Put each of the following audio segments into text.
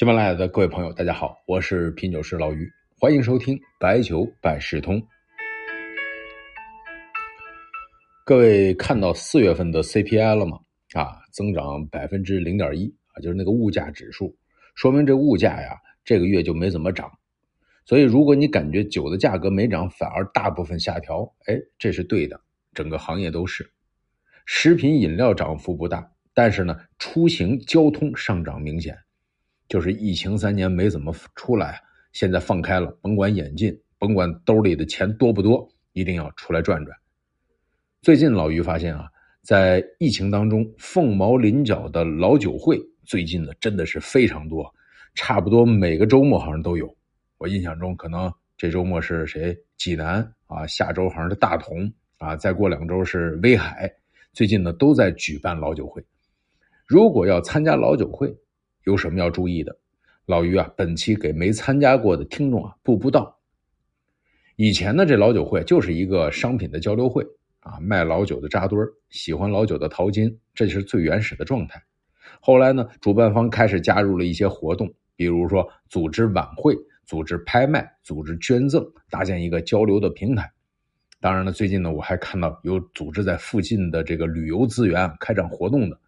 喜马拉雅的各位朋友，大家好，我是品酒师老于，欢迎收听白酒百事通。各位看到四月份的 CPI 了吗？啊，增长百分之零点一啊，就是那个物价指数，说明这物价呀，这个月就没怎么涨。所以，如果你感觉酒的价格没涨，反而大部分下调，哎，这是对的，整个行业都是。食品饮料涨幅不大，但是呢，出行交通上涨明显。就是疫情三年没怎么出来，现在放开了，甭管眼镜，甭管兜里的钱多不多，一定要出来转转。最近老于发现啊，在疫情当中，凤毛麟角的老酒会，最近呢真的是非常多，差不多每个周末好像都有。我印象中，可能这周末是谁？济南啊，下周好像是大同啊，再过两周是威海。最近呢都在举办老酒会，如果要参加老酒会。有什么要注意的？老于啊，本期给没参加过的听众啊布布道。以前呢，这老酒会就是一个商品的交流会啊，卖老酒的扎堆儿，喜欢老酒的淘金，这就是最原始的状态。后来呢，主办方开始加入了一些活动，比如说组织晚会、组织拍卖、组织捐赠，搭建一个交流的平台。当然了，最近呢，我还看到有组织在附近的这个旅游资源开展活动的。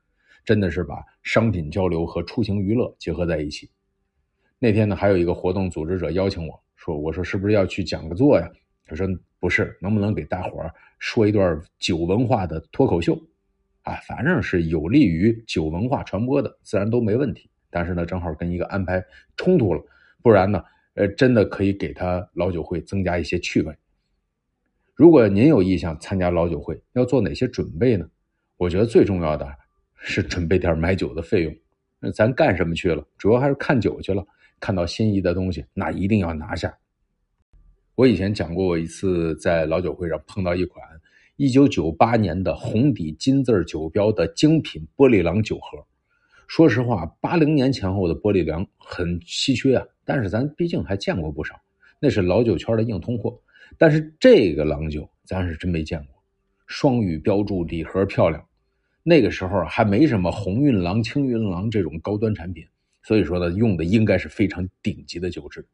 真的是把商品交流和出行娱乐结合在一起。那天呢，还有一个活动组织者邀请我说：“我说是不是要去讲个座呀？”他说：“不是，能不能给大伙儿说一段酒文化的脱口秀？啊，反正是有利于酒文化传播的，自然都没问题。但是呢，正好跟一个安排冲突了，不然呢，呃，真的可以给他老酒会增加一些趣味。如果您有意向参加老酒会，要做哪些准备呢？我觉得最重要的。”是准备点买酒的费用，那咱干什么去了？主要还是看酒去了。看到心仪的东西，那一定要拿下。我以前讲过我一次，在老酒会上碰到一款一九九八年的红底金字酒标的精品玻璃郎酒盒。说实话，八零年前后的玻璃郎很稀缺啊，但是咱毕竟还见过不少，那是老酒圈的硬通货。但是这个郎酒，咱是真没见过。双语标注，礼盒漂亮。那个时候还没什么鸿运郎、青云郎这种高端产品，所以说呢，用的应该是非常顶级的酒质。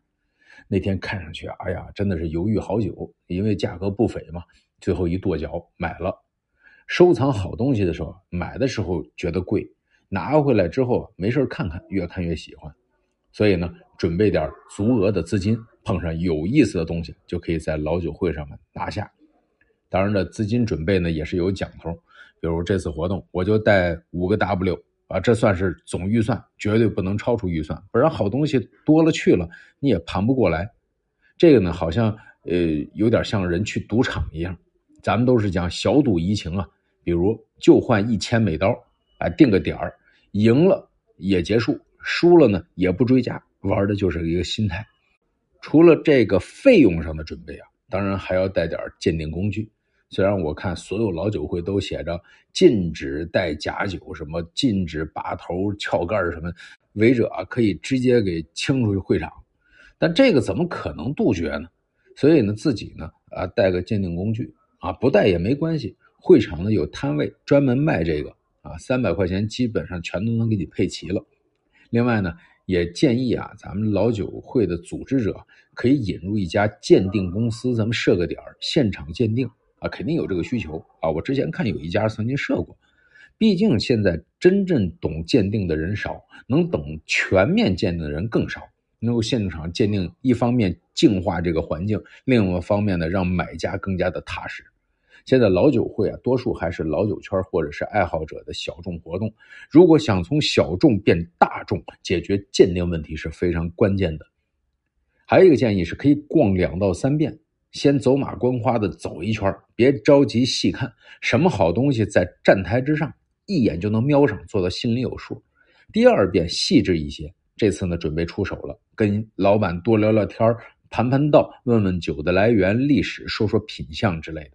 那天看上去，哎呀，真的是犹豫好久，因为价格不菲嘛，最后一跺脚买了。收藏好东西的时候，买的时候觉得贵，拿回来之后没事看看，越看越喜欢。所以呢，准备点足额的资金，碰上有意思的东西，就可以在老酒会上面拿下。当然了，资金准备呢也是有讲头。比如这次活动，我就带五个 W 啊，这算是总预算，绝对不能超出预算，不然好东西多了去了，你也盘不过来。这个呢，好像呃有点像人去赌场一样，咱们都是讲小赌怡情啊。比如就换一千美刀，啊，定个点儿，赢了也结束，输了呢也不追加，玩的就是一个心态。除了这个费用上的准备啊，当然还要带点鉴定工具。虽然我看所有老酒会都写着禁止带假酒，什么禁止拔头、撬盖什么，违者可以直接给清出去会场，但这个怎么可能杜绝呢？所以呢，自己呢啊带个鉴定工具啊，不带也没关系。会场呢有摊位专门卖这个啊，三百块钱基本上全都能给你配齐了。另外呢，也建议啊，咱们老酒会的组织者可以引入一家鉴定公司，咱们设个点现场鉴定。啊，肯定有这个需求啊！我之前看有一家曾经设过，毕竟现在真正懂鉴定的人少，能懂全面鉴定的人更少。能够现场鉴定，一方面净化这个环境，另一个方面呢，让买家更加的踏实。现在老酒会啊，多数还是老酒圈或者是爱好者的小众活动。如果想从小众变大众，解决鉴定问题是非常关键的。还有一个建议是，可以逛两到三遍。先走马观花的走一圈，别着急细看，什么好东西在站台之上，一眼就能瞄上，做到心里有数。第二遍细致一些，这次呢准备出手了，跟老板多聊聊天盘盘道，问问酒的来源、历史，说说品相之类的。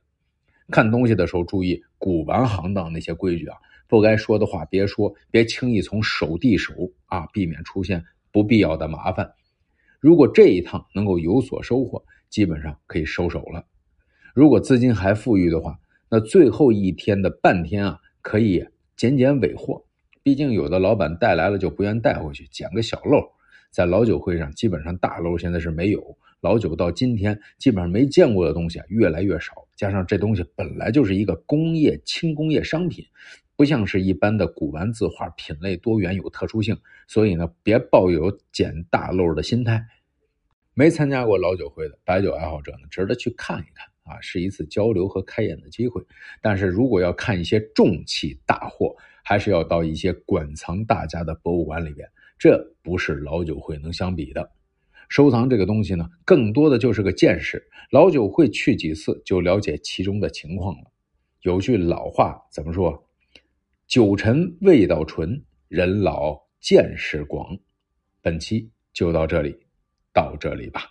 看东西的时候注意古玩行当那些规矩啊，不该说的话别说，别轻易从手递手啊，避免出现不必要的麻烦。如果这一趟能够有所收获。基本上可以收手了。如果资金还富裕的话，那最后一天的半天啊，可以捡捡尾货。毕竟有的老板带来了就不愿带回去，捡个小漏。在老酒会上，基本上大漏现在是没有老酒，到今天基本上没见过的东西啊越来越少。加上这东西本来就是一个工业轻工业商品，不像是一般的古玩字画，品类多元有特殊性，所以呢，别抱有捡大漏的心态。没参加过老酒会的白酒爱好者呢，值得去看一看啊，是一次交流和开眼的机会。但是如果要看一些重器大货，还是要到一些馆藏大家的博物馆里边，这不是老酒会能相比的。收藏这个东西呢，更多的就是个见识。老酒会去几次就了解其中的情况了。有句老话怎么说？酒陈味道纯，人老见识广。本期就到这里。到这里吧。